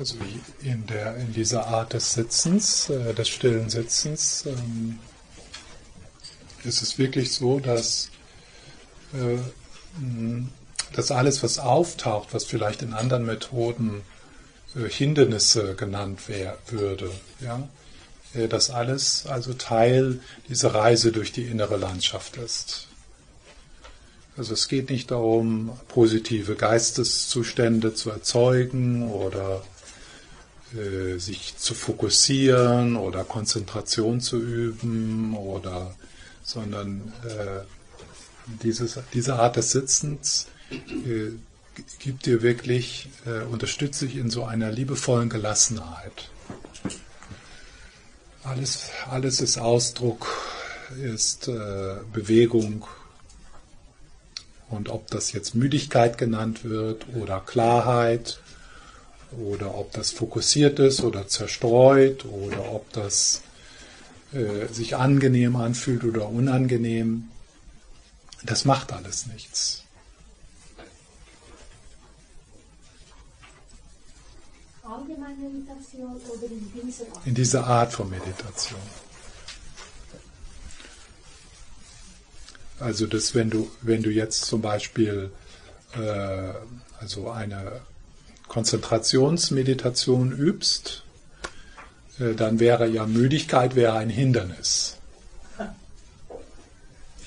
Also in, der, in dieser Art des Sitzens, äh, des stillen Sitzens, ähm, ist es wirklich so, dass, äh, dass alles, was auftaucht, was vielleicht in anderen Methoden äh, Hindernisse genannt wär, würde, ja, äh, dass alles also Teil dieser Reise durch die innere Landschaft ist. Also es geht nicht darum, positive Geisteszustände zu erzeugen oder äh, sich zu fokussieren oder Konzentration zu üben oder sondern äh, dieses, diese Art des Sitzens äh, gibt dir wirklich, äh, unterstützt dich in so einer liebevollen Gelassenheit. Alles, alles ist Ausdruck, ist äh, Bewegung. Und ob das jetzt Müdigkeit genannt wird oder Klarheit oder ob das fokussiert ist oder zerstreut oder ob das äh, sich angenehm anfühlt oder unangenehm, das macht alles nichts. In dieser Art von Meditation. Also das, wenn du, wenn du jetzt zum Beispiel äh, also eine Konzentrationsmeditation übst, äh, dann wäre ja Müdigkeit wäre ein Hindernis.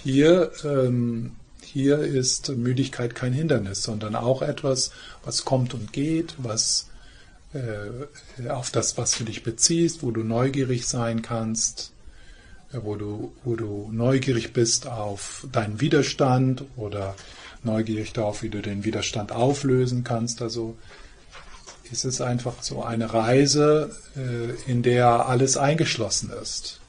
Hier, ähm, hier ist Müdigkeit kein Hindernis, sondern auch etwas, was kommt und geht, was äh, auf das, was du dich beziehst, wo du neugierig sein kannst, äh, wo du, wo du neugierig bist auf deinen Widerstand oder neugierig darauf, wie du den Widerstand auflösen kannst. Also es ist einfach so eine Reise, äh, in der alles eingeschlossen ist.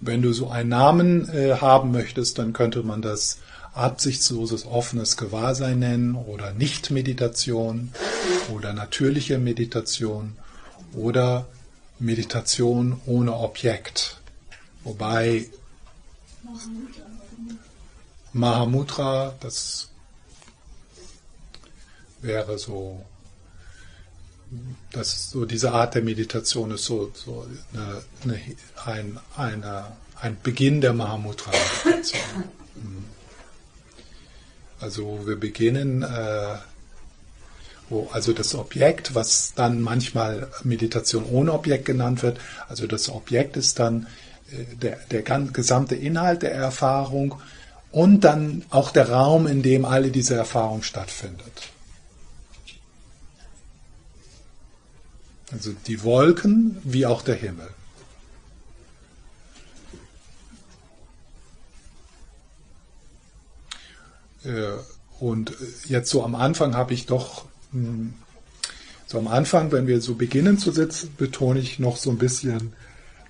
Wenn du so einen Namen äh, haben möchtest, dann könnte man das absichtsloses offenes Gewahrsein nennen oder Nicht-Meditation oder natürliche Meditation oder Meditation ohne Objekt. Wobei Mahamudra, das wäre so, das so diese Art der Meditation ist so, so eine, eine, ein, eine, ein Beginn der Mahamudra-Meditation. Mhm. Also wir beginnen äh, wo also das Objekt, was dann manchmal Meditation ohne Objekt genannt wird, also das Objekt ist dann der, der gesamte Inhalt der Erfahrung und dann auch der Raum, in dem alle diese Erfahrung stattfindet. Also die Wolken wie auch der Himmel. Äh, und jetzt so am Anfang habe ich doch so am Anfang, wenn wir so beginnen zu sitzen, betone ich noch so ein bisschen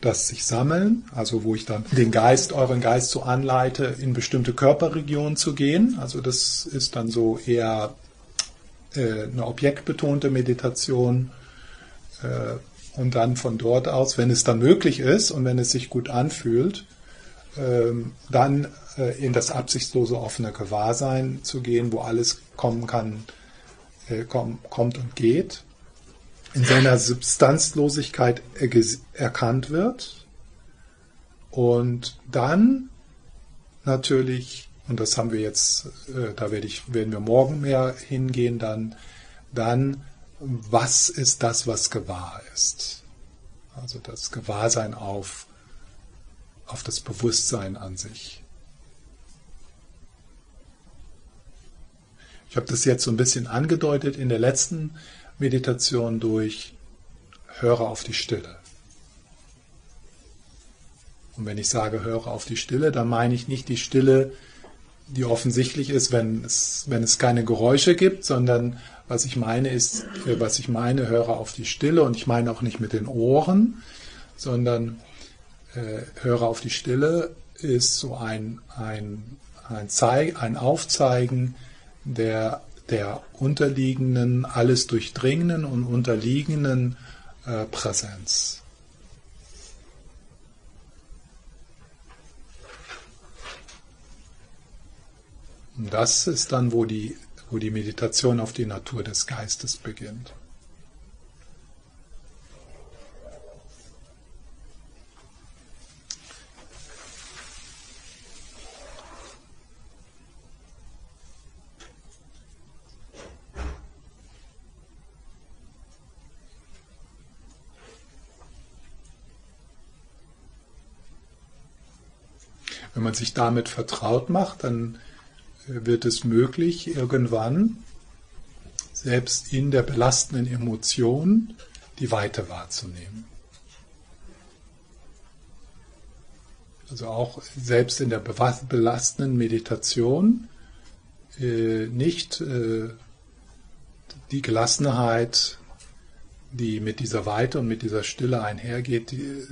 das sich sammeln, also wo ich dann den Geist, euren Geist so anleite, in bestimmte Körperregionen zu gehen. Also das ist dann so eher äh, eine objektbetonte Meditation. Äh, und dann von dort aus, wenn es dann möglich ist und wenn es sich gut anfühlt, äh, dann in das absichtslose offene Gewahrsein zu gehen, wo alles kommen kann, äh, kommt und geht, in seiner Substanzlosigkeit erkannt wird und dann natürlich, und das haben wir jetzt, äh, da werde ich, werden wir morgen mehr hingehen, dann, dann, was ist das, was gewahr ist? Also das Gewahrsein auf, auf das Bewusstsein an sich. Ich habe das jetzt so ein bisschen angedeutet in der letzten Meditation durch Höre auf die Stille. Und wenn ich sage, höre auf die Stille, dann meine ich nicht die Stille, die offensichtlich ist, wenn es, wenn es keine Geräusche gibt, sondern was ich meine ist, äh, was ich meine, höre auf die Stille und ich meine auch nicht mit den Ohren, sondern äh, höre auf die Stille ist so ein, ein, ein, Zeig, ein Aufzeigen der, der unterliegenden, alles durchdringenden und unterliegenden äh, Präsenz. Und das ist dann, wo die, wo die Meditation auf die Natur des Geistes beginnt. Sich damit vertraut macht, dann äh, wird es möglich, irgendwann selbst in der belastenden Emotion die Weite wahrzunehmen. Also auch selbst in der belastenden Meditation äh, nicht äh, die Gelassenheit, die mit dieser Weite und mit dieser Stille einhergeht, die,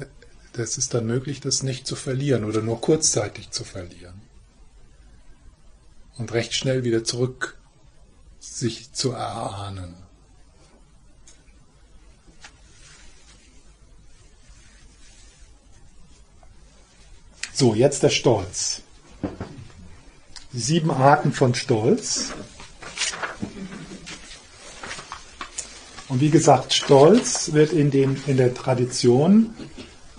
das ist dann möglich, das nicht zu verlieren oder nur kurzzeitig zu verlieren. Und recht schnell wieder zurück sich zu erahnen. So, jetzt der Stolz. Sieben Arten von Stolz. Und wie gesagt, Stolz wird in, dem, in der Tradition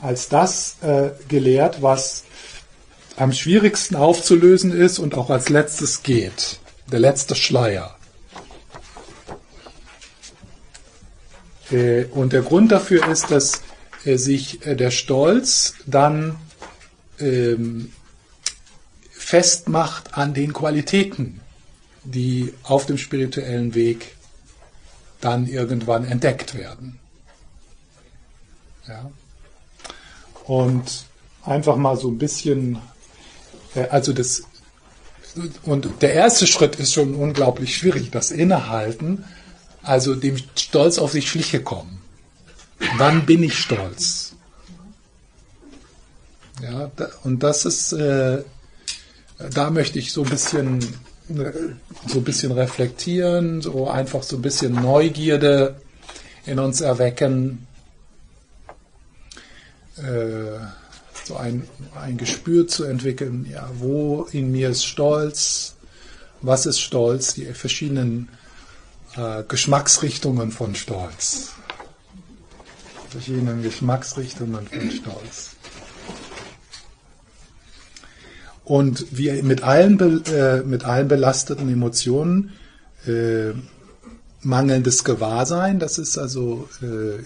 als das äh, gelehrt, was am schwierigsten aufzulösen ist und auch als letztes geht. Der letzte Schleier. Äh, und der Grund dafür ist, dass äh, sich äh, der Stolz dann ähm, festmacht an den Qualitäten, die auf dem spirituellen Weg dann irgendwann entdeckt werden. Ja und einfach mal so ein bisschen, äh, also das, und der erste Schritt ist schon unglaublich schwierig, das Innehalten, also dem Stolz auf sich schliche kommen. Wann bin ich stolz? Ja, und das ist, äh, da möchte ich so ein bisschen, so ein bisschen reflektieren, so einfach so ein bisschen Neugierde in uns erwecken, äh, so ein, ein Gespür zu entwickeln, ja, wo in mir ist Stolz, was ist Stolz, die verschiedenen äh, Geschmacksrichtungen von Stolz. Verschiedenen Geschmacksrichtungen von Stolz. Und wie mit allen, äh, mit allen belasteten Emotionen, äh, mangelndes Gewahrsein, das ist also äh,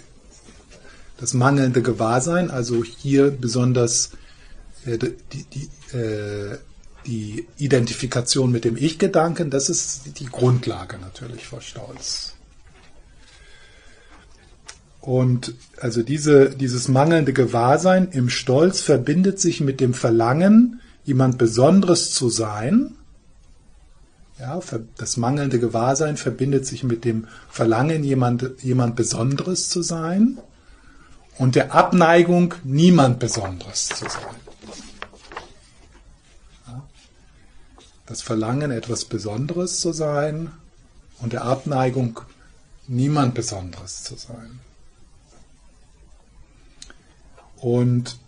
das mangelnde Gewahrsein, also hier besonders äh, die, die, äh, die Identifikation mit dem Ich-Gedanken, das ist die Grundlage natürlich vor Stolz. Und also diese, dieses mangelnde Gewahrsein im Stolz verbindet sich mit dem Verlangen, jemand Besonderes zu sein. Ja, das mangelnde Gewahrsein verbindet sich mit dem Verlangen, jemand, jemand Besonderes zu sein und der Abneigung, niemand Besonderes zu sein. Das Verlangen, etwas Besonderes zu sein und der Abneigung, niemand Besonderes zu sein. Und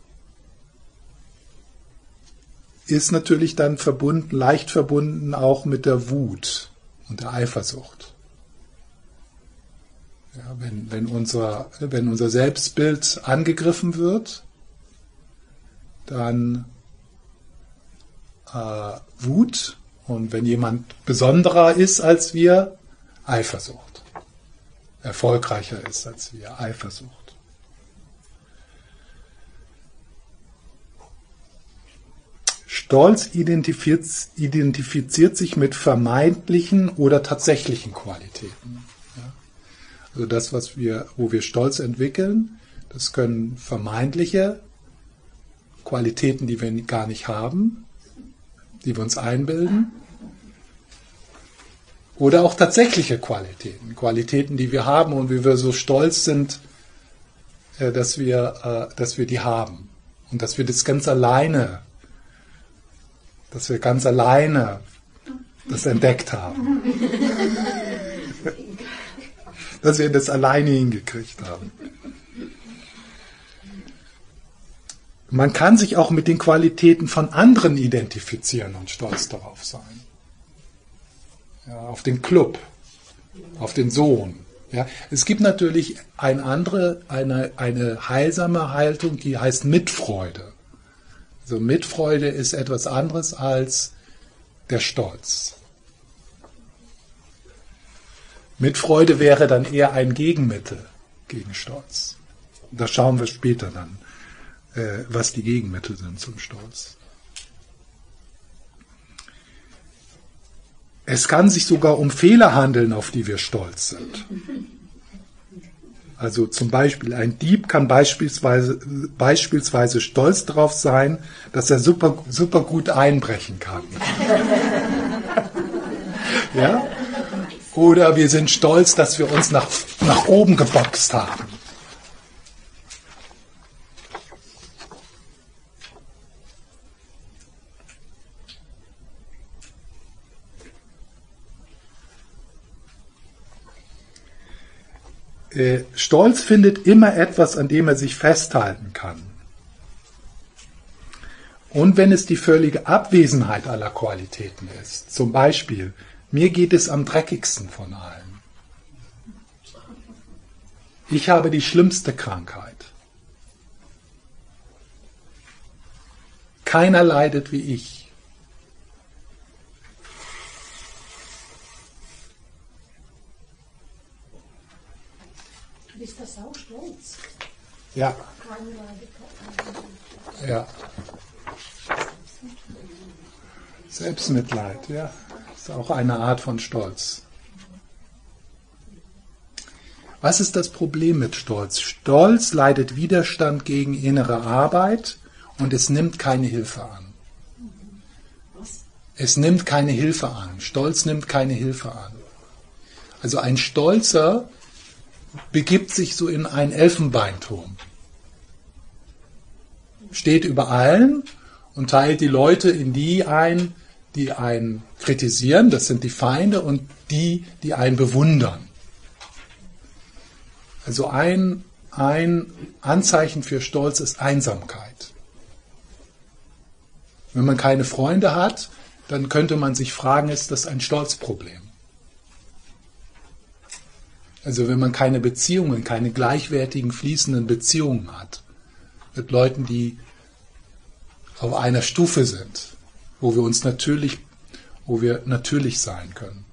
ist natürlich dann verbunden, leicht verbunden auch mit der Wut und der Eifersucht. Ja, wenn, wenn, unser, wenn unser Selbstbild angegriffen wird, dann äh, Wut und wenn jemand besonderer ist als wir, Eifersucht. Erfolgreicher ist als wir, Eifersucht. Stolz identifiziert, identifiziert sich mit vermeintlichen oder tatsächlichen Qualitäten. Also das, was wir, wo wir Stolz entwickeln, das können vermeintliche Qualitäten, die wir gar nicht haben, die wir uns einbilden, oder auch tatsächliche Qualitäten, Qualitäten, die wir haben und wie wir so stolz sind, äh, dass wir, äh, dass wir die haben. Und dass wir das ganz alleine, dass wir ganz alleine das entdeckt haben dass wir das alleine hingekriegt haben. Man kann sich auch mit den Qualitäten von anderen identifizieren und stolz darauf sein. ja, auf den Club, auf den Sohn. Ja, es gibt natürlich eine andere, eine, eine heilsame Haltung, die heißt Mitfreude. Also Mitfreude ist etwas anderes als der Stolz. Mitfreude wäre dann eher ein Gegenmittel gegen Stolz. Da schauen wir später dann, äh, was die Gegenmittel sind zum Stolz. Es kann sich sogar um Fehler handeln, auf die wir stolz sind. Also zum Beispiel ein Dieb kann beispielsweise, beispielsweise stolz darauf sein, dass er super, super gut einbrechen kann. ja? Oder wir sind stolz, dass wir uns nach, nach oben geboxt haben. Äh, Stolz findet immer etwas, an dem er sich festhalten kann. Und wenn es die völlige Abwesenheit aller Qualitäten ist, zum Beispiel, mir geht es am dreckigsten von allen. Ich habe die schlimmste Krankheit. Keiner leidet wie ich. Ist das auch stolz? Ja. Ja. Selbstmitleid, ja. Ist auch eine Art von Stolz. Was ist das Problem mit Stolz? Stolz leidet Widerstand gegen innere Arbeit und es nimmt keine Hilfe an. Es nimmt keine Hilfe an. Stolz nimmt keine Hilfe an. Also ein Stolzer begibt sich so in einen Elfenbeinturm. Steht über allen und teilt die Leute in die ein, die einen kritisieren, das sind die Feinde, und die, die einen bewundern. Also ein, ein Anzeichen für Stolz ist Einsamkeit. Wenn man keine Freunde hat, dann könnte man sich fragen, ist das ein Stolzproblem? Also wenn man keine Beziehungen, keine gleichwertigen, fließenden Beziehungen hat mit Leuten, die auf einer Stufe sind, wo wir uns natürlich, wo wir natürlich sein können,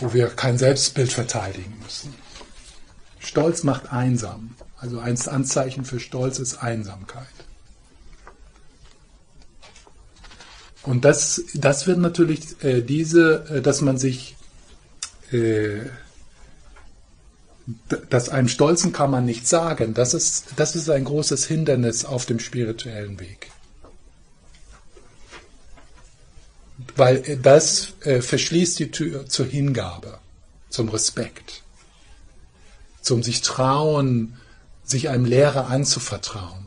wo wir kein Selbstbild verteidigen müssen. Stolz macht einsam. Also ein Anzeichen für Stolz ist Einsamkeit. Und das, das wird natürlich äh, diese, äh, dass man sich äh, dass einem Stolzen kann man nicht sagen. Das ist, das ist ein großes Hindernis auf dem spirituellen Weg. Weil das äh, verschließt die Tür zur Hingabe, zum Respekt, zum sich trauen, sich einem Lehrer anzuvertrauen.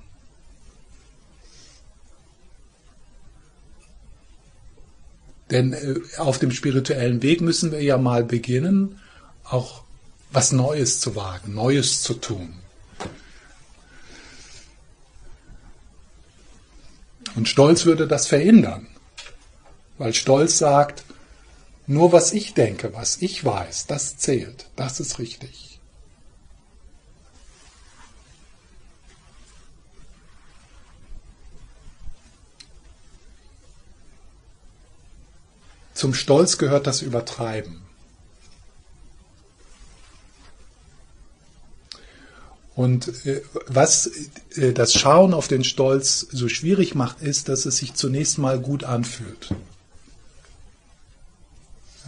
Denn äh, auf dem spirituellen Weg müssen wir ja mal beginnen, auch was Neues zu wagen, Neues zu tun. Und Stolz würde das verhindern, weil Stolz sagt, nur was ich denke, was ich weiß, das zählt, das ist richtig. Zum Stolz gehört das Übertreiben. Und äh, was äh, das Schauen auf den Stolz so schwierig macht, ist, dass es sich zunächst mal gut anfühlt.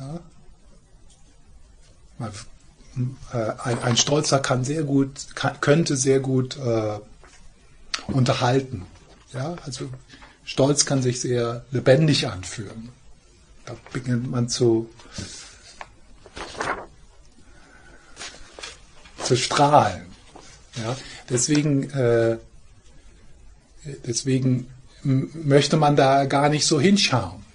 Ja? Äh, ein, ein, Stolzer kann sehr gut, kann, könnte sehr gut äh, unterhalten. Ja? Also Stolz kann sich sehr lebendig anfühlen. Da beginnt man zu, zu strahlen. Ja? Deswegen, äh, deswegen möchte man da gar nicht so hinschauen.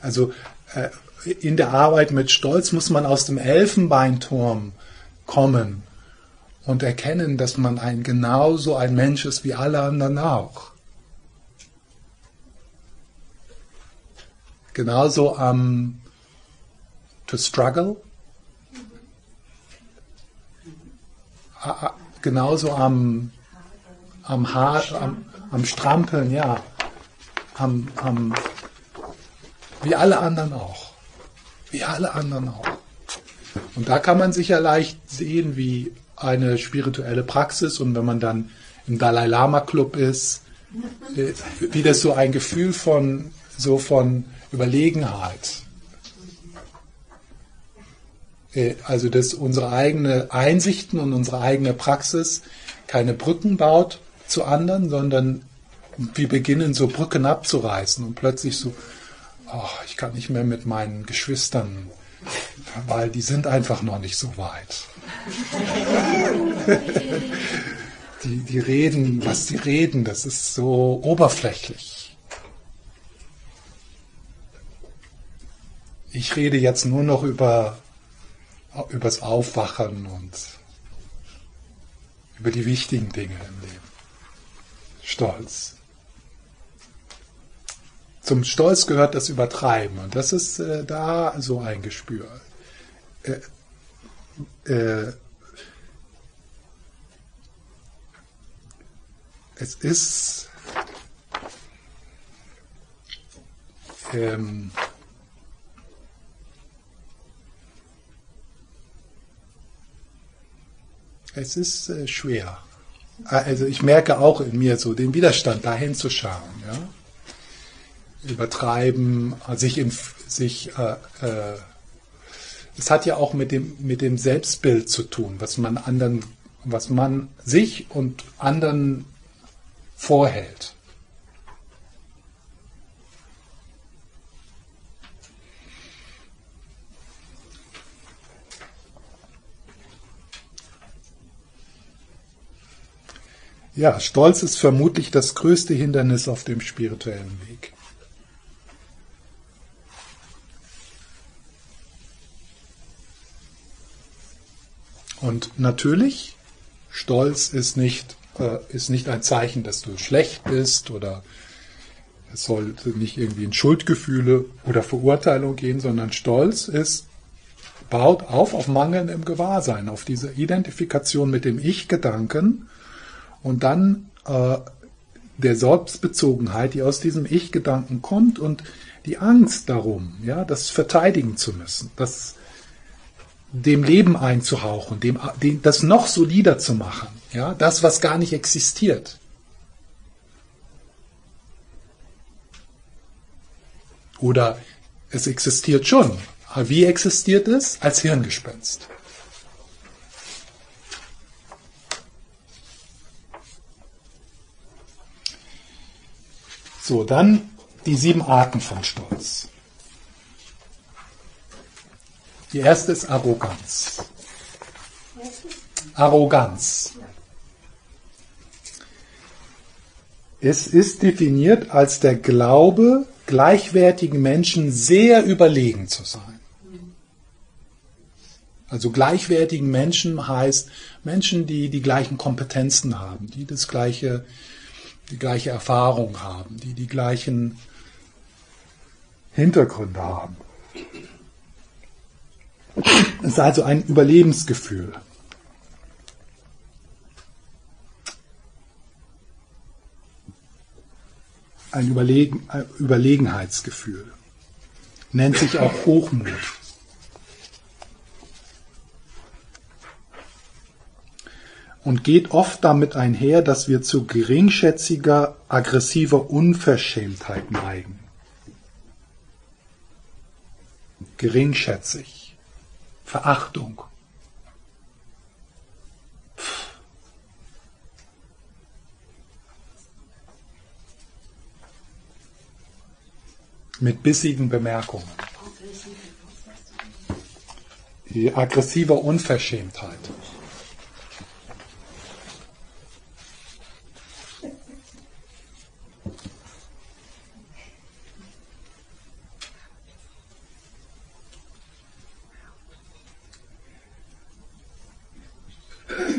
Also äh, in der Arbeit mit Stolz muss man aus dem Elfenbeinturm kommen und erkennen, dass man ein genauso ein Mensch ist wie alle anderen auch. genauso am to struggle, genauso am, am, Haar, am, am Strampeln, ja, am, am, wie alle anderen auch. Wie alle anderen auch. Und da kann man sich ja leicht sehen, wie eine spirituelle Praxis und wenn man dann im Dalai Lama Club ist, wie das so ein Gefühl von so von Überlegenheit. Äh, also dass unsere eigene Einsichten und unsere eigene Praxis keine Brücken baut zu anderen, sondern wir beginnen so Brücken abzureißen und plötzlich so, oh, ich kann nicht mehr mit meinen Geschwistern, weil die sind einfach noch nicht so weit. die, die reden, was die reden, das ist so oberflächlich. Ich rede jetzt nur noch über übers Aufwachen und über die wichtigen Dinge im Leben. Stolz. Zum Stolz gehört das Übertreiben und das ist äh, da so ein Gespür. Äh, äh, es ist ähm, es ist äh, schwer. Also ich merke auch in mir so den Widerstand, dahin zu schauen. Ja? Übertreiben, sich, in, sich äh, äh, es hat ja auch mit dem, mit dem Selbstbild zu tun, was man anderen, was man sich und anderen vorhält. Ja, Stolz ist vermutlich das größte Hindernis auf dem spirituellen Weg. Und natürlich, Stolz ist nicht, äh, ist nicht ein Zeichen, dass du schlecht bist oder es sollte nicht irgendwie in Schuldgefühle oder Verurteilung gehen, sondern Stolz ist, baut auf auf mangelndem Gewahrsein, auf diese Identifikation mit dem Ich-Gedanken und dann äh, der Selbstbezogenheit, die aus diesem Ich-Gedanken kommt und die Angst darum, ja, das verteidigen zu müssen, das dem Leben einzuhauchen, dem, dem, das noch solider zu machen, ja, das, was gar nicht existiert. Oder es existiert schon. Wie existiert es? Als Hirngespenst. So, dann die sieben Arten von Stolz. Die erste ist Arroganz. Arroganz. Es ist definiert als der Glaube, gleichwertigen Menschen sehr überlegen zu sein. Also gleichwertigen Menschen heißt Menschen, die die gleichen Kompetenzen haben, die das gleiche die gleiche Erfahrung haben, die die gleichen Hintergründe haben. Es ist also ein Überlebensgefühl. Ein Überlegen, Überlegenheitsgefühl. Nennt sich auch Hochmut. und geht oft damit einher, dass wir zu geringschätziger, aggressiver Unverschämtheit neigen. Geringschätzig. Verachtung. Mit bissigen Bemerkungen. Aggressiver Unverschämtheit.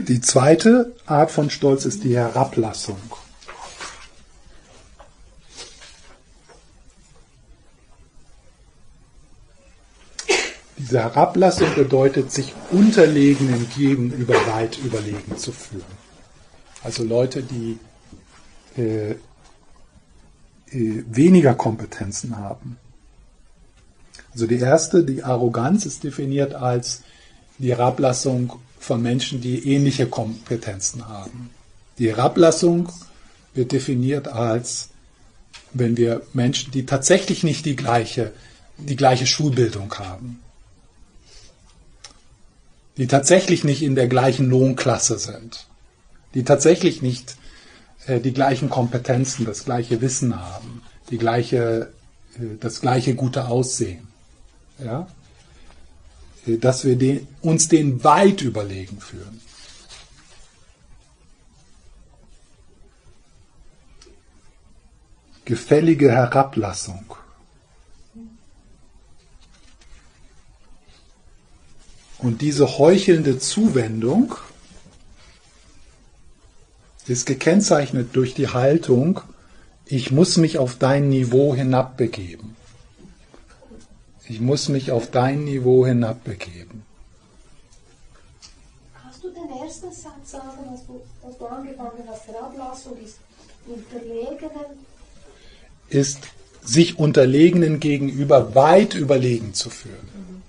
Die zweite Art von Stolz ist die Herablassung. diese Herablassung bedeutet, sich Unterlegenen gegenüber weit überlegen zu fühlen. Also Leute, die äh, äh, weniger Kompetenzen haben. Also die erste, die Arroganz, ist definiert als die Herablassung von Menschen, die ähnliche Kompetenzen haben. Die Herablassung wird definiert als, wenn wir Menschen, die tatsächlich nicht die gleiche, die gleiche Schulbildung haben, die tatsächlich nicht in der gleichen Lohnklasse sind, die tatsächlich nicht äh, die gleichen Kompetenzen, das gleiche Wissen haben, die gleiche, äh, das gleiche gute Aussehen. Ja? Dass wir den, uns den weit überlegen fühlen. Gefällige Herablassung. Und diese heuchelnde Zuwendung ist gekennzeichnet durch die Haltung, ich muss mich auf dein Niveau hinabbegeben. Ich muss mich auf dein Niveau hinabbegeben. Kannst du den ersten Satz sagen, was du, was du angefangen hast? Herablassung ist Unterlegenen. Ist sich Unterlegenen gegenüber weit überlegen zu fühlen. Mhm.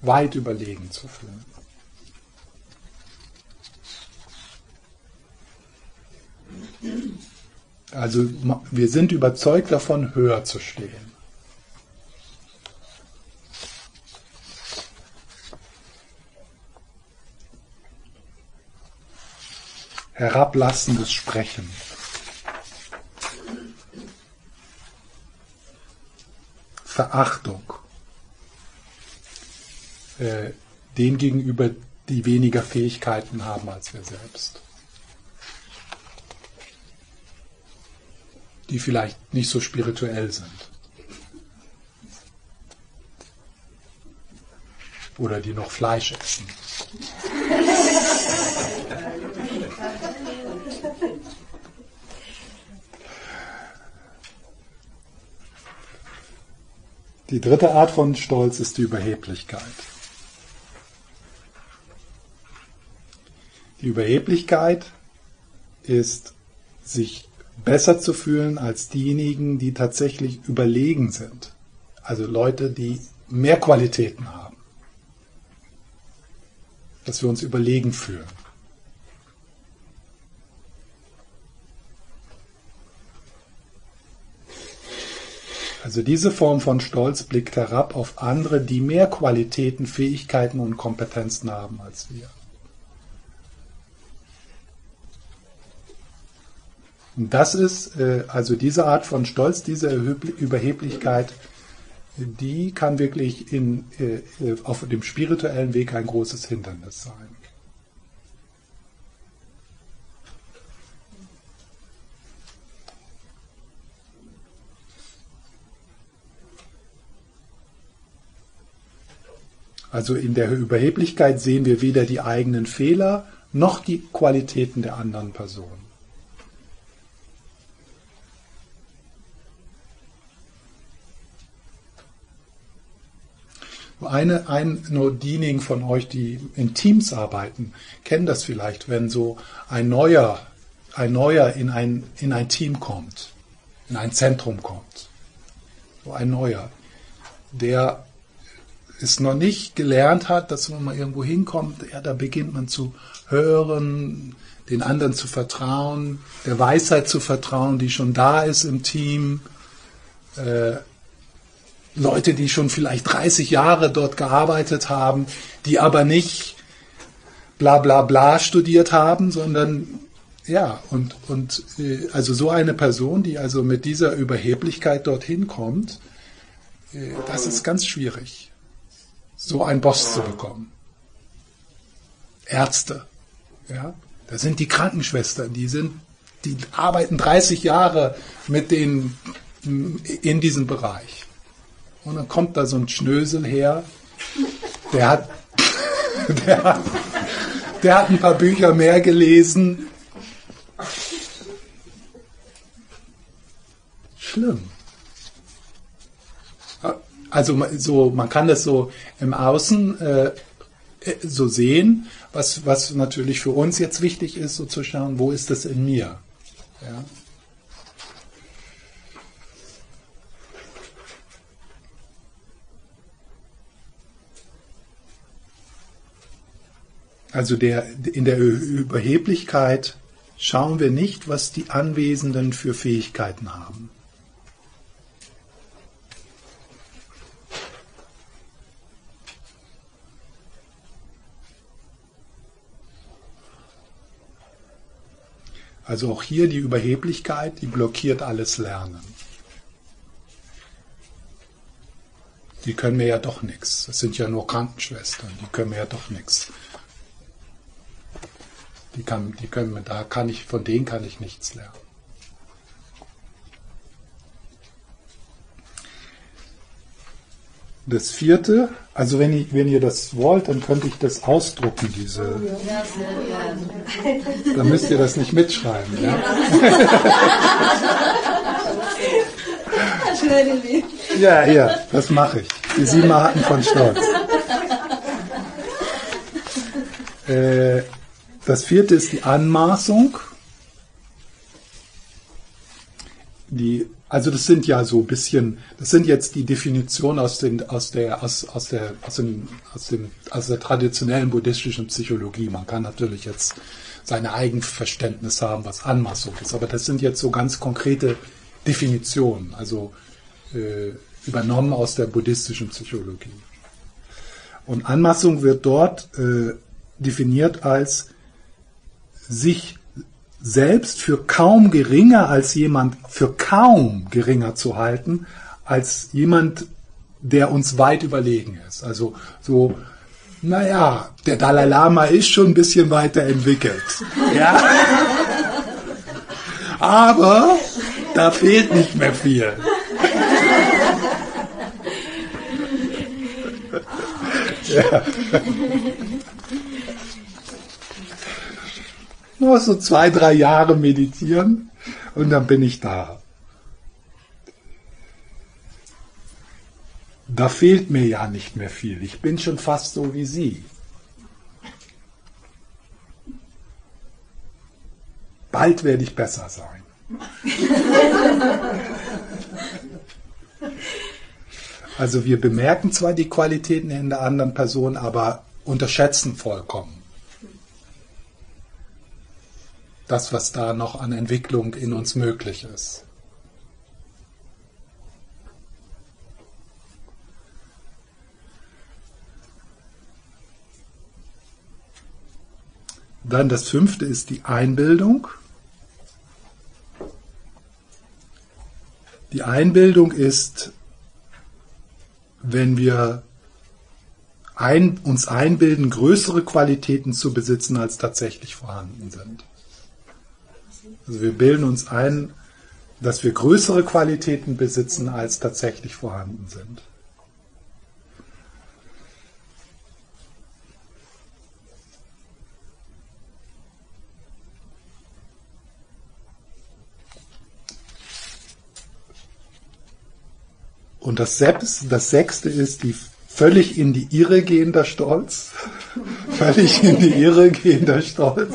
Weit überlegen zu fühlen. Also wir sind überzeugt davon, höher zu stehen. Herablassendes Sprechen. Verachtung. Äh, dem gegenüber, die weniger Fähigkeiten haben als wir selbst. die vielleicht nicht so spirituell sind. Oder die noch Fleisch essen. Die dritte Art von Stolz ist die Überheblichkeit. Die Überheblichkeit ist sich besser zu fühlen als diejenigen, die tatsächlich überlegen sind. Also Leute, die mehr Qualitäten haben. Dass wir uns überlegen fühlen. Also diese Form von Stolz blickt herab auf andere, die mehr Qualitäten, Fähigkeiten und Kompetenzen haben als wir. Und das ist, äh, also diese Art von Stolz, diese Überheblichkeit, die kann wirklich in, äh, auf dem spirituellen Weg ein großes Hindernis sein. Also in der Überheblichkeit sehen wir weder die eigenen Fehler noch die Qualitäten der anderen Person. Eine, ein, nur diejenigen von euch, die in Teams arbeiten, kennen das vielleicht, wenn so ein neuer, ein neuer in ein, in ein Team kommt, in ein Zentrum kommt. So ein neuer, der es noch nicht gelernt hat, dass man mal irgendwo hinkommt, ja, da beginnt man zu hören, den anderen zu vertrauen, der Weisheit zu vertrauen, die schon da ist im Team. Äh, Leute, die schon vielleicht 30 Jahre dort gearbeitet haben, die aber nicht bla bla bla studiert haben, sondern ja, und, und äh, also so eine Person, die also mit dieser Überheblichkeit dorthin kommt, äh, das ist ganz schwierig, so einen Boss zu bekommen. Ärzte, ja, da sind die Krankenschwestern, die sind, die arbeiten 30 Jahre mit denen in diesem Bereich. Und dann kommt da so ein Schnösel her, der hat, der hat, der hat ein paar Bücher mehr gelesen. Schlimm. Also so, man kann das so im Außen äh, äh, so sehen, was, was natürlich für uns jetzt wichtig ist, so zu schauen, wo ist das in mir? Ja. Also der, in der Überheblichkeit schauen wir nicht, was die Anwesenden für Fähigkeiten haben. Also auch hier die Überheblichkeit, die blockiert alles Lernen. Die können mir ja doch nichts. Das sind ja nur Krankenschwestern, die können mir ja doch nichts. Die, kann, die können da kann ich, von denen kann ich nichts lernen. Das vierte, also wenn, ich, wenn ihr das wollt, dann könnte ich das ausdrucken, diese. Dann müsst ihr das nicht mitschreiben. Ja, ja, ja das mache ich. Die sieben Arten von Stolz. Äh, das vierte ist die Anmaßung. Die also das sind ja so ein bisschen, das sind jetzt die Definitionen aus, den, aus, der, aus, aus, der, aus, dem, aus, dem, aus der traditionellen buddhistischen Psychologie. Man kann natürlich jetzt seine Eigenverständnis haben, was Anmaßung ist, aber das sind jetzt so ganz konkrete Definitionen, also äh, übernommen aus der buddhistischen Psychologie. Und Anmaßung wird dort äh, definiert als sich selbst für kaum geringer als jemand, für kaum geringer zu halten, als jemand, der uns weit überlegen ist. Also so, naja, der Dalai Lama ist schon ein bisschen weiterentwickelt. Ja. Aber da fehlt nicht mehr viel. Ja. Nur so zwei, drei Jahre meditieren und dann bin ich da. Da fehlt mir ja nicht mehr viel. Ich bin schon fast so wie Sie. Bald werde ich besser sein. Also wir bemerken zwar die Qualitäten in der anderen Person, aber unterschätzen vollkommen das, was da noch an Entwicklung in uns möglich ist. Dann das fünfte ist die Einbildung. Die Einbildung ist, wenn wir ein, uns einbilden, größere Qualitäten zu besitzen, als tatsächlich vorhanden sind. Also wir bilden uns ein, dass wir größere Qualitäten besitzen, als tatsächlich vorhanden sind. Und das, Sechste, das Sechste ist die völlig in die Irre gehender Stolz. völlig in die Irre gehender Stolz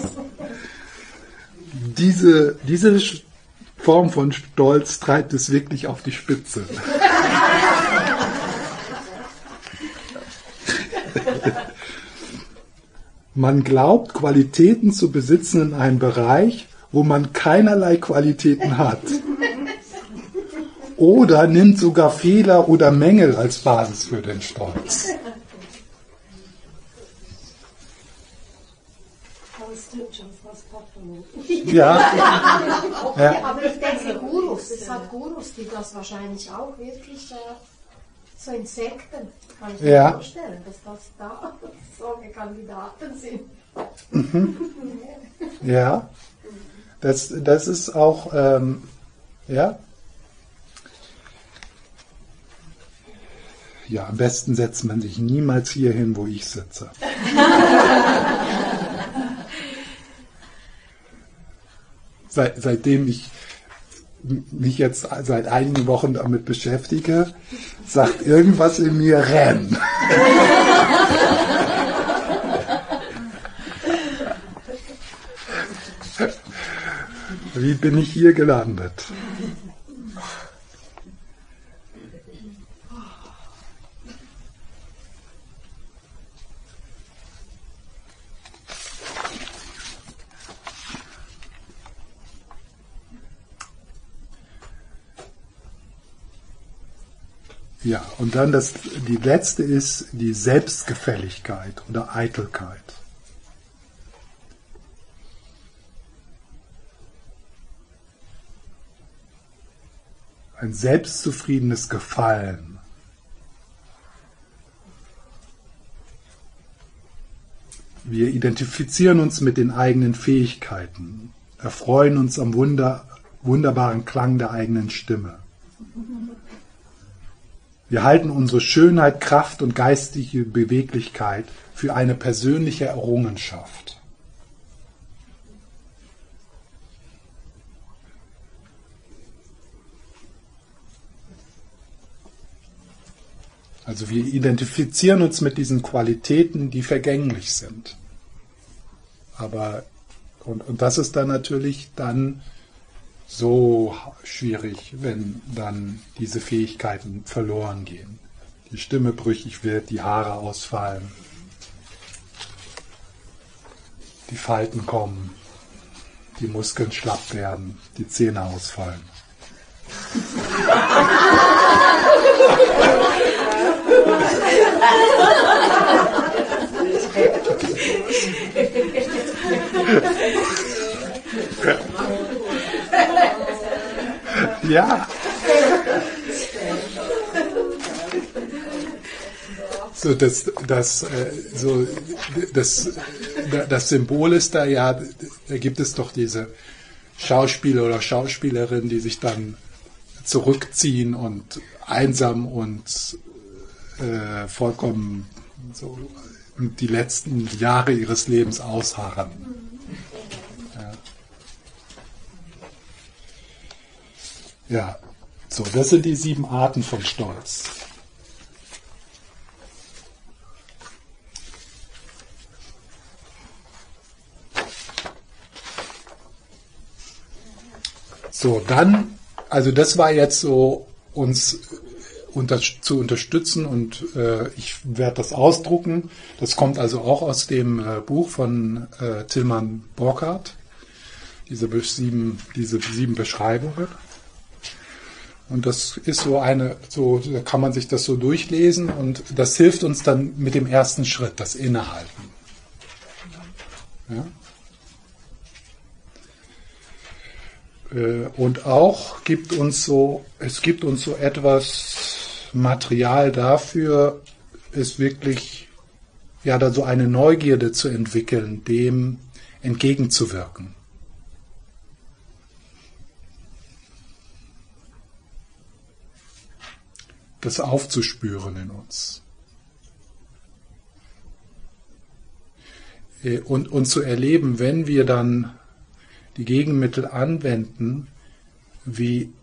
diese, diese Form von Stolz treibt es wirklich auf die Spitze. man glaubt, Qualitäten zu besitzen in einem Bereich, wo man keinerlei Qualitäten hat. Oder nimmt sogar Fehler oder Mängel als Basis für den Stolz. Ja. ja. Aber ich denke, Gurus, es hat Gurus, die das wahrscheinlich auch wirklich äh, so Insekten, kann ich mir ja. vorstellen, dass das da so Kandidaten sind. Mhm. Ja, das, das ist auch, ähm, ja. Ja, am besten setzt man sich niemals hier hin, wo ich sitze. Seit, seitdem ich mich jetzt seit einigen Wochen damit beschäftige, sagt irgendwas in mir renn. Wie bin ich hier gelandet? Ja, und dann das, die letzte ist die Selbstgefälligkeit oder Eitelkeit. Ein selbstzufriedenes Gefallen. Wir identifizieren uns mit den eigenen Fähigkeiten, erfreuen uns am Wunder, wunderbaren Klang der eigenen Stimme. Wir halten unsere Schönheit, Kraft und geistige Beweglichkeit für eine persönliche Errungenschaft. Also wir identifizieren uns mit diesen Qualitäten, die vergänglich sind. Aber und, und das ist dann natürlich dann so schwierig, wenn dann diese Fähigkeiten verloren gehen. Die Stimme brüchig wird, die Haare ausfallen, die Falten kommen, die Muskeln schlapp werden, die Zähne ausfallen. Ja. So, das, das, äh, so, das, das Symbol ist da ja, da gibt es doch diese Schauspieler oder Schauspielerinnen, die sich dann zurückziehen und einsam und äh, vollkommen so die letzten Jahre ihres Lebens ausharren. Ja, so, das sind die sieben Arten von Stolz. So, dann, also das war jetzt so, uns unter, zu unterstützen und äh, ich werde das ausdrucken. Das kommt also auch aus dem äh, Buch von äh, Tillmann Borkhardt, diese diese sieben Beschreibungen. Und das ist so eine, so da kann man sich das so durchlesen und das hilft uns dann mit dem ersten Schritt, das Innehalten. Ja? Äh, und auch gibt uns so, es gibt uns so etwas Material dafür, ist wirklich, ja, da so eine Neugierde zu entwickeln, dem entgegenzuwirken. Das aufzuspüren in uns. Äh, und, und zu erleben, wenn wir dann die Gegenmittel anwenden, wie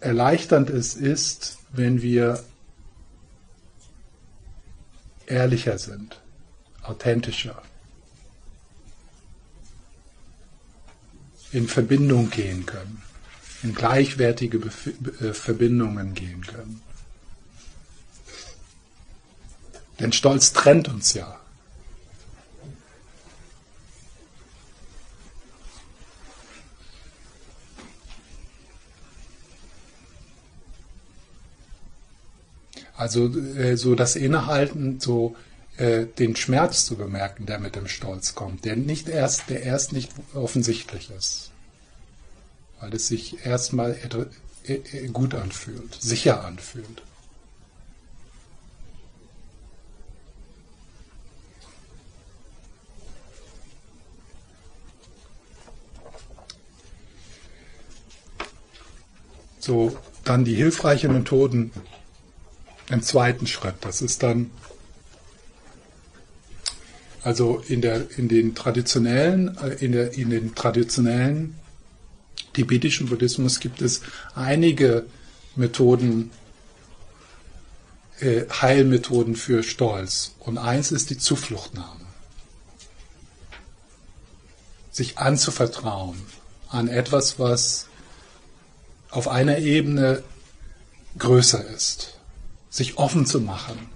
erleichternd es ist, wenn wir ehrlicher sind, authentischer, in Verbindung gehen können, in gleichwertige äh, Verbindungen gehen können. Denn Stolz trennt uns ja. Also äh, so das Innehalten, so äh, den Schmerz zu bemerken, der mit dem Stolz kommt, der nicht erst, der erst nicht offensichtlich ist, weil es sich erstmal äh, gut anfühlt, sicher anfühlt. So, dann die hilfreichen Methoden im zweiten Schritt. Das ist dann also in, der, in den traditionellen, äh, in, der, in den traditionellen tibetischen Buddhismus gibt es einige Methoden, äh, Heilmethoden für Stolz. Und eins ist die Zufluchtnahme. Sich anzuvertrauen an etwas, was auf einer Ebene größer ist. Sich offen zu machen.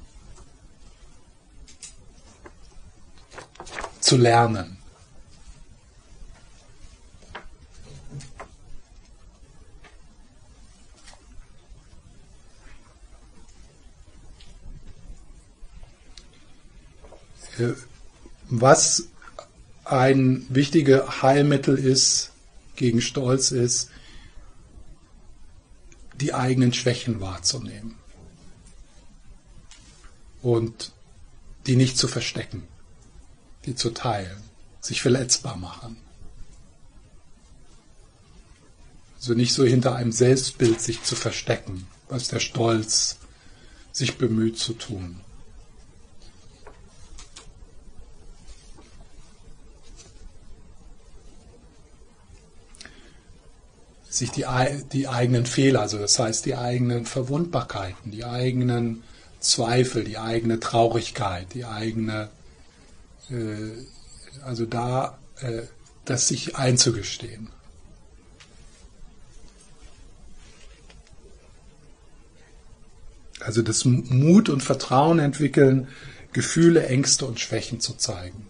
Zu lernen. was ein wichtiges Heilmittel ist gegen Stolz ist, die eigenen Schwächen wahrzunehmen und die nicht zu verstecken, die zu teilen, sich verletzbar machen. Also nicht so hinter einem Selbstbild sich zu verstecken, was der Stolz sich bemüht zu tun. Sich die, die eigenen Fehler, also das heißt die eigenen Verwundbarkeiten, die eigenen Zweifel, die eigene Traurigkeit, die eigene, äh, also da, äh, das sich einzugestehen. Also das Mut und Vertrauen entwickeln, Gefühle, Ängste und Schwächen zu zeigen.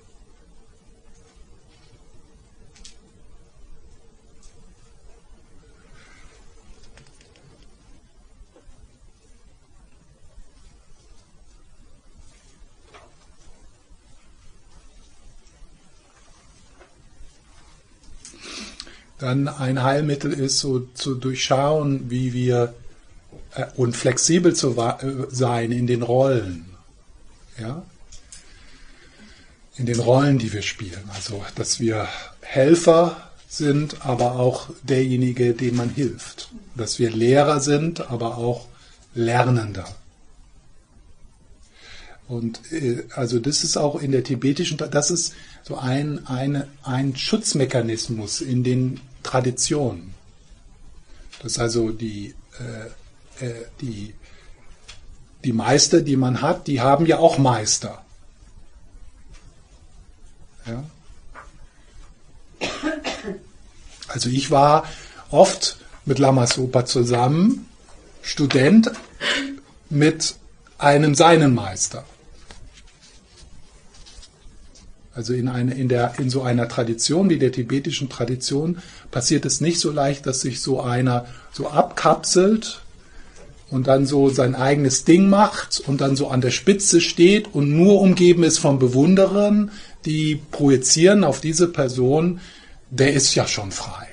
Dann ein Heilmittel ist, so zu durchschauen, wie wir äh, und flexibel zu äh, sein in den Rollen. Ja? In den Rollen, die wir spielen. Also, dass wir Helfer sind, aber auch derjenige, dem man hilft. Dass wir Lehrer sind, aber auch Lernender. Und äh, also das ist auch in der tibetischen, das ist so ein, eine, ein Schutzmechanismus in den Tradition. Das ist also die, äh, äh, die, die Meister, die man hat, die haben ja auch Meister. Ja? Also ich war oft mit Lama Sopa zusammen, Student mit einem seinen Meister. Also in, eine, in, der, in so einer Tradition wie der tibetischen Tradition passiert es nicht so leicht, dass sich so einer so abkapselt und dann so sein eigenes Ding macht und dann so an der Spitze steht und nur umgeben ist von Bewunderern, die projizieren auf diese Person, der ist ja schon frei.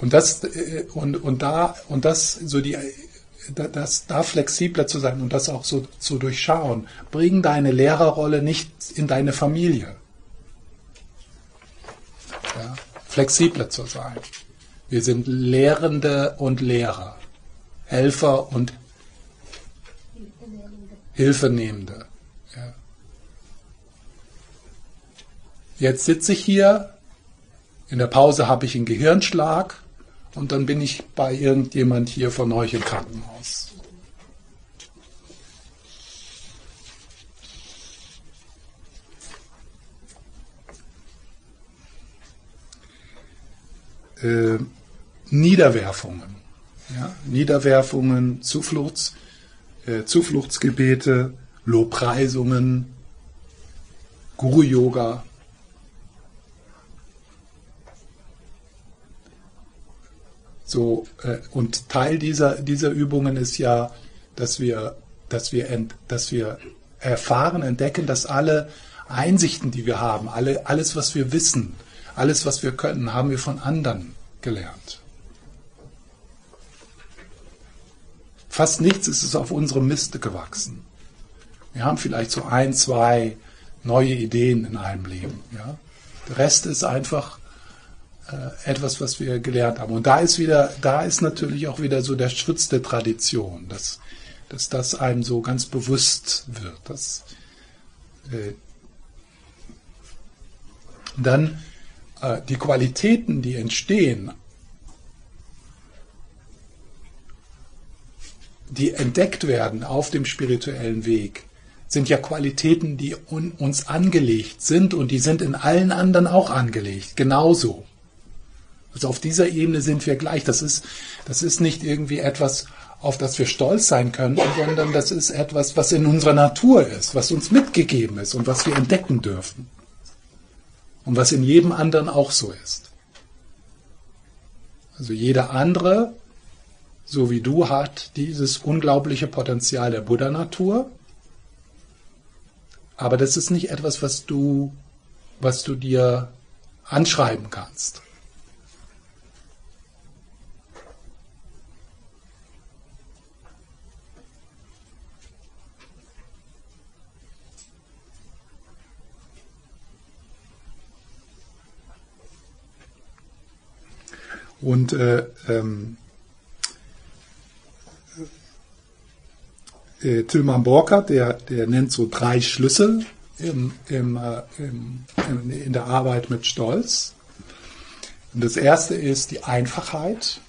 Und das, äh, und, und da, und das, so die das, da flexibler zu sein und das auch so zu durchschauen. Bring deine Lehrerrolle nicht in deine Familie. Ja, flexibler zu sein. Wir sind Lehrende und Lehrer, Helfer und Hilfenehmende. Ja. Jetzt sitze ich hier, in der Pause habe ich einen Gehirnschlag und dann bin ich bei irgendjemand hier von euch im Krankenhaus. Äh, Niederwerfungen. Ja? Niederwerfungen, Zufluchts, äh, Zufluchtsgebete, Lobpreisungen, Guru-Yoga, So, äh, und Teil dieser, dieser Übungen ist ja, dass wir, dass wir, ent, dass wir erfahren, entdecken, dass alle Einsichten, die wir haben, alle, alles, was wir wissen, alles, was wir können, haben wir von anderen gelernt. Fast nichts ist es auf unserem Miste gewachsen. Wir haben vielleicht so ein, zwei neue Ideen in einem Leben. Ja? Der Rest ist einfach etwas, was wir gelernt haben. Und da ist wieder, da ist natürlich auch wieder so der Schutz der Tradition, dass, dass das einem so ganz bewusst wird, dass äh, dann äh, die Qualitäten, die entstehen, die entdeckt werden auf dem spirituellen Weg, sind ja Qualitäten, die un uns angelegt sind und die sind in allen anderen auch angelegt, genauso. Also auf dieser Ebene sind wir gleich. Das ist, das ist nicht irgendwie etwas, auf das wir stolz sein können, sondern das ist etwas, was in unserer Natur ist, was uns mitgegeben ist und was wir entdecken dürfen. Und was in jedem anderen auch so ist. Also jeder andere, so wie du, hat dieses unglaubliche Potenzial der Buddha-Natur. Aber das ist nicht etwas, was du, was du dir anschreiben kannst. Und äh, ähm, äh, Tilman Borkert, der, der nennt so drei Schlüssel im, im, äh, im, in der Arbeit mit Stolz. Und das erste ist die Einfachheit.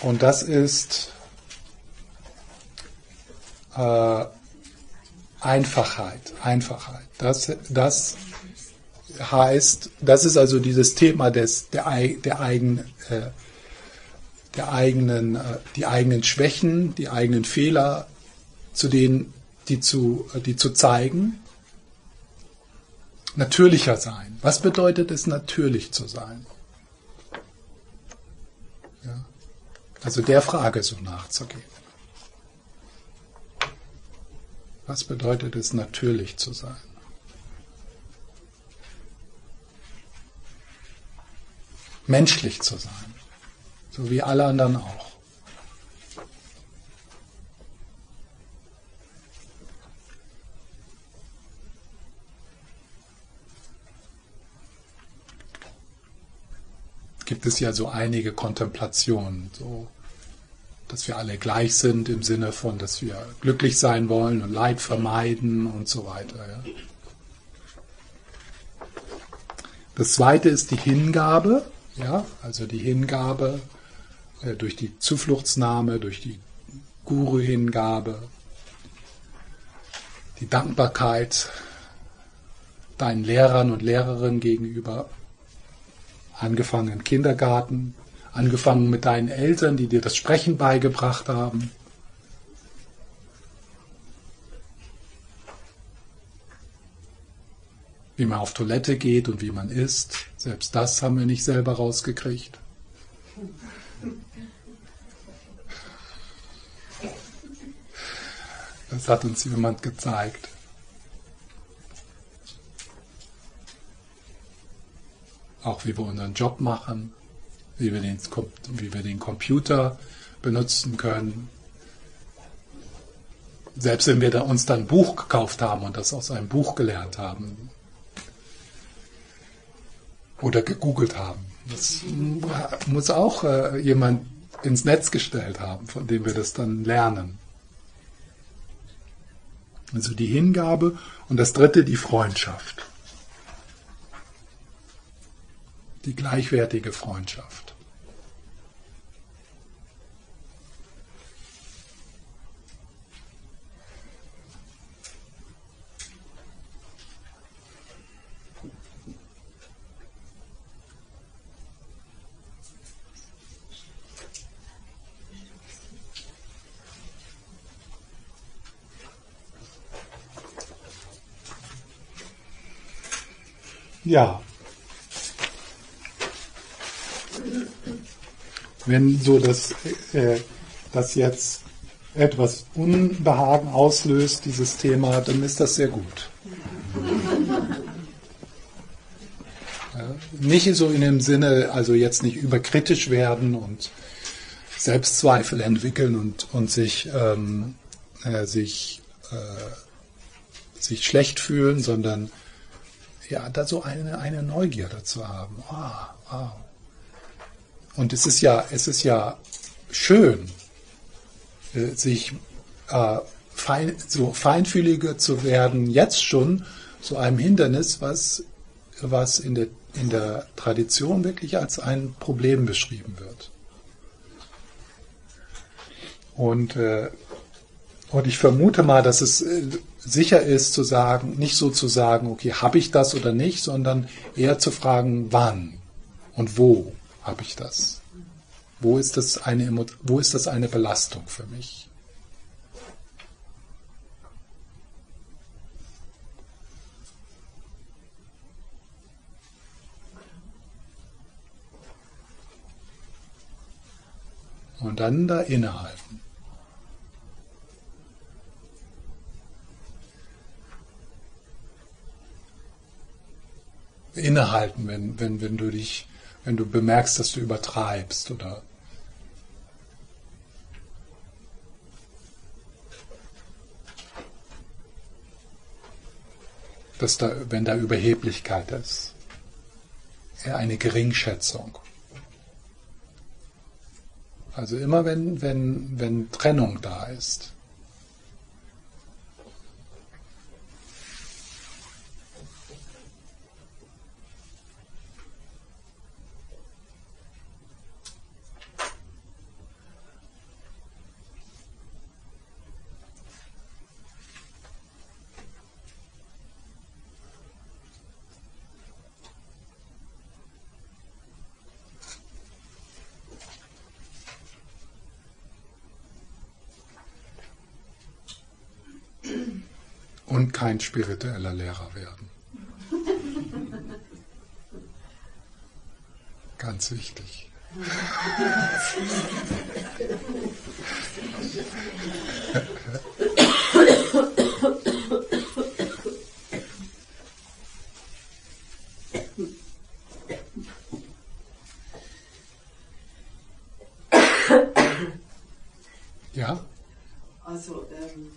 Und das ist äh, Einfachheit, Einfachheit. Das, das heißt, das ist also dieses Thema des, der, der, eigen, äh, der eigenen, äh, die eigenen Schwächen, die eigenen Fehler, zu denen, die zu, äh, die zu zeigen. Natürlicher sein. Was bedeutet es, natürlich zu sein? Ja. Also der Frage so nachzugehen. Was bedeutet es, natürlich zu sein? Menschlich zu sein, so wie alle anderen auch. Gibt es ja so einige Kontemplationen, so dass wir alle gleich sind im Sinne von, dass wir glücklich sein wollen und Leid vermeiden und so weiter. Ja. Das zweite ist die Hingabe. Ja, also die Hingabe äh, durch die Zufluchtsnahme, durch die Guru-Hingabe, die Dankbarkeit deinen Lehrern und Lehrerinnen gegenüber, angefangen im Kindergarten, angefangen mit deinen Eltern, die dir das Sprechen beigebracht haben, wie man auf Toilette geht und wie man isst. Selbst das haben wir nicht selber rausgekriegt. Das hat uns jemand gezeigt. Auch wie wir unseren Job machen, wie wir den, wie wir den Computer benutzen können. Selbst wenn wir uns dann ein Buch gekauft haben und das aus einem Buch gelernt haben, oder gegoogelt haben. Das muss auch äh, jemand ins Netz gestellt haben, von dem wir das dann lernen. Also die Hingabe und das dritte die Freundschaft. Die gleichwertige Freundschaft. Ja. Wenn so das, äh, das jetzt etwas Unbehagen auslöst, dieses Thema, dann ist das sehr gut. Nicht so in dem Sinne, also jetzt nicht überkritisch werden und Selbstzweifel entwickeln und, und sich, ähm, äh, sich, äh, sich schlecht fühlen, sondern ja, da so eine, eine Neugierde zu haben. Wow, wow. Und es ist ja, es ist ja schön, äh, sich äh, fein, so feinfühliger zu werden, jetzt schon, zu einem Hindernis, was, was in, der, in der Tradition wirklich als ein Problem beschrieben wird. Und, äh, und ich vermute mal, dass es äh, sicher ist zu sagen, nicht so zu sagen, okay, habe ich das oder nicht, sondern eher zu fragen, wann und wo habe ich das? Wo ist das eine, wo ist das eine Belastung für mich? Und dann da innehalten. Innehalten, wenn, wenn, wenn du dich, wenn du bemerkst, dass du übertreibst oder dass da, wenn da Überheblichkeit ist, eher eine Geringschätzung. Also immer wenn, wenn, wenn Trennung da ist. Spiritueller Lehrer werden. Ganz wichtig. ja? Also, ähm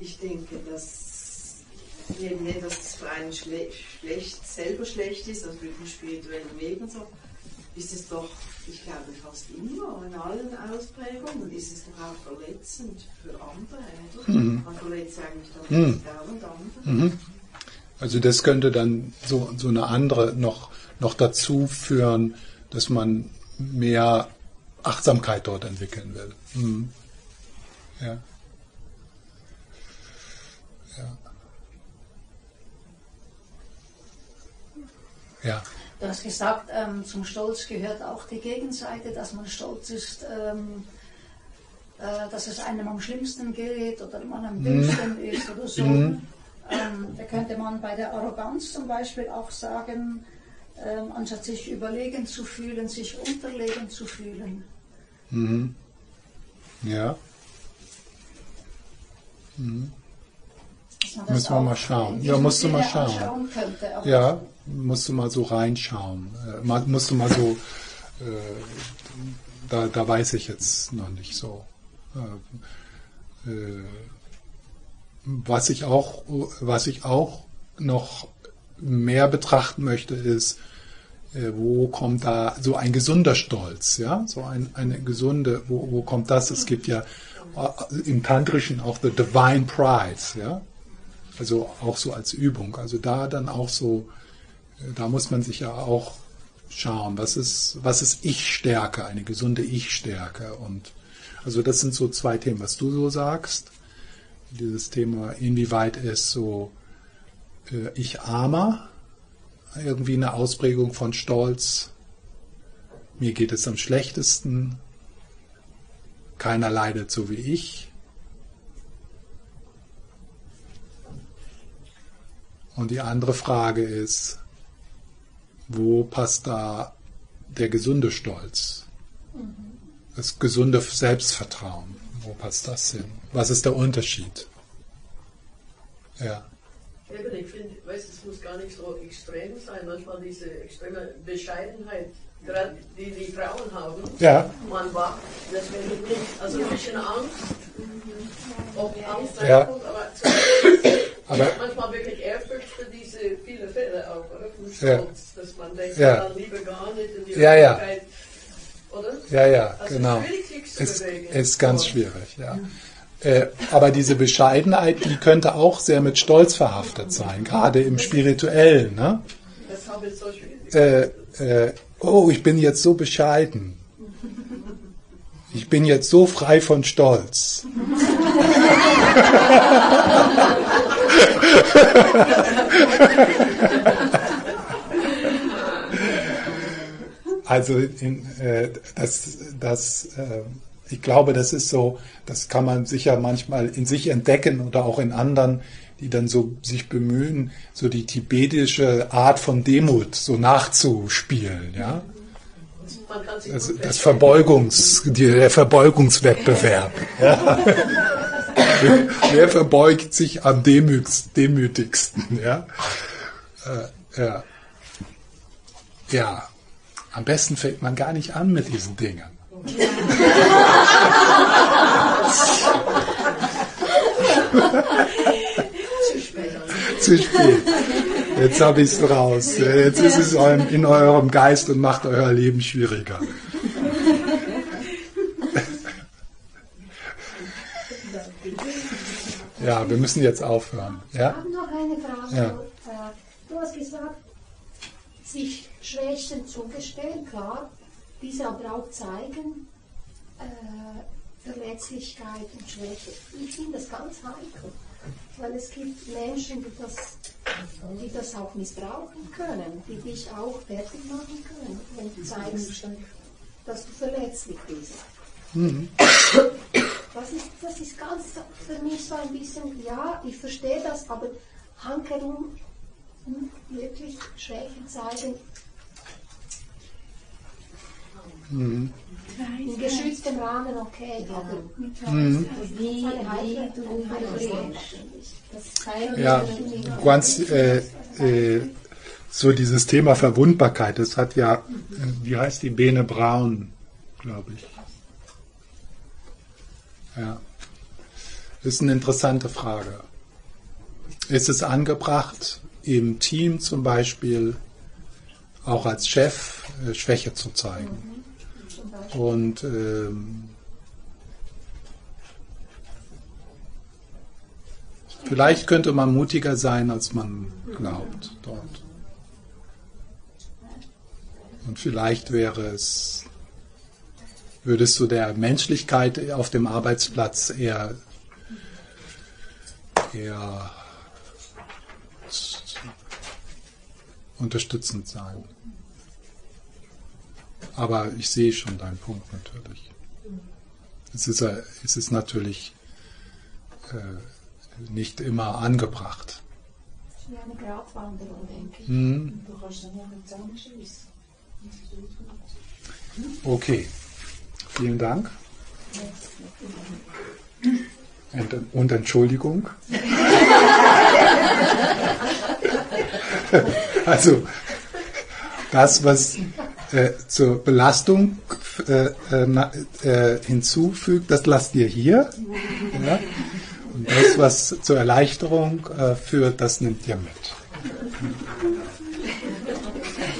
ich denke, dass neben dem, dass es für einen schle schlecht, selber schlecht ist, also mit dem spirituellen Weg und so, ist es doch, ich glaube, fast immer in allen Ausprägungen ist es doch auch verletzend für andere? Mhm. Man verletzt eigentlich doch mhm. dauernd andere. Mhm. Also das könnte dann so, so eine andere noch, noch dazu führen, dass man mehr Achtsamkeit dort entwickeln will. Mhm. Ja. Ja. Du hast gesagt, ähm, zum Stolz gehört auch die Gegenseite, dass man stolz ist, ähm, äh, dass es einem am schlimmsten geht oder man am mhm. dümmsten mhm. ist oder so. Mhm. Ähm, da könnte man bei der Arroganz zum Beispiel auch sagen, ähm, anstatt sich überlegen zu fühlen, sich unterlegen zu fühlen. Mhm. Ja. Mhm. Müssen wir mal schauen. Ja, musst du mal schauen. Könnte, ja, musst du mal so reinschauen. Äh, musst du mal so, äh, da, da weiß ich jetzt noch nicht so. Äh, äh, was ich auch, was ich auch noch mehr betrachten möchte, ist, äh, wo kommt da so ein gesunder Stolz, ja, so ein, eine gesunde, wo, wo kommt das? Es gibt ja äh, im Tantrischen auch the Divine Prize, ja, also auch so als Übung. Also da dann auch so, da muss man sich ja auch schauen, was ist, was ist Ich-Stärke, eine gesunde Ich-Stärke. Und also das sind so zwei Themen, was du so sagst. Dieses Thema, inwieweit ist so äh, Ich-Armer irgendwie eine Ausprägung von Stolz. Mir geht es am schlechtesten. Keiner leidet so wie ich. Und die andere Frage ist, wo passt da der gesunde Stolz? Das gesunde Selbstvertrauen. Wo passt das hin? Was ist der Unterschied? Ja. Eben, ich finde, es muss gar nicht so extrem sein. Manchmal diese extreme Bescheidenheit, gerade die die Frauen haben. Ja. Man wacht, das wäre nicht, also ein bisschen Angst, ob Angst ja. aber aber manchmal wirklich Ehrfurcht für diese viele Fälle auch, oder? Ja. dass man denkt, ja. dann lieber gar nicht in die ja, ja. oder? Ja, ja, also genau. Es ist, ist ganz schwierig, ja. Äh, aber diese Bescheidenheit, die könnte auch sehr mit Stolz verhaftet sein, gerade im Spirituellen. Ne? Äh, äh, oh, ich bin jetzt so bescheiden. Ich bin jetzt so frei von Stolz. also in, äh, das, das äh, ich glaube, das ist so, das kann man sicher manchmal in sich entdecken oder auch in anderen, die dann so sich bemühen, so die tibetische Art von Demut so nachzuspielen, ja. Das, das Verbeugungs, der Verbeugungswettbewerb. Ja. Wer verbeugt sich am demütigsten? Ja? Äh, ja. ja, am besten fängt man gar nicht an mit diesen Dingen. Zu spät. Zu spät. Jetzt habe ich es raus. Jetzt ist es in eurem Geist und macht euer Leben schwieriger. Ja, wir müssen jetzt aufhören. Ja? Ich habe noch eine Frage. Ja. Äh, du hast gesagt, sich Schwächen zugestehen, klar, diese aber auch zeigen, äh, Verletzlichkeit und Schwäche. Ich finde das ganz heikel, weil es gibt Menschen, die das, die das auch missbrauchen können, die dich auch fertig machen können, wenn du zeigst, dass du verletzlich bist. Mhm. Das, ist, das ist ganz für mich so ein bisschen, ja, ich verstehe das, aber handherum wirklich Schwächen zeigen, Mhm. In geschütztem Rahmen okay, aber mhm. wie, wie Ja, ganz äh, äh, so dieses Thema Verwundbarkeit, das hat ja, wie heißt die Bene Braun, glaube ich. Ja. Das ist eine interessante Frage. Ist es angebracht, im Team zum Beispiel auch als Chef äh, Schwäche zu zeigen? Mhm. Und ähm, vielleicht könnte man mutiger sein, als man glaubt dort. Und vielleicht wäre es, würdest du der Menschlichkeit auf dem Arbeitsplatz eher, eher unterstützend sein. Aber ich sehe schon deinen Punkt natürlich. Es ist, es ist natürlich äh, nicht immer angebracht. Ja, eine Gratwanderung, denke ich. Mhm. Du kannst dann ja nicht zusammenschließen. Okay, vielen Dank. Und Entschuldigung. also, das, was äh, zur Belastung äh, äh, hinzufügt, das lasst ihr hier. Ja? Und das, was zur Erleichterung äh, führt, das nimmt ihr mit.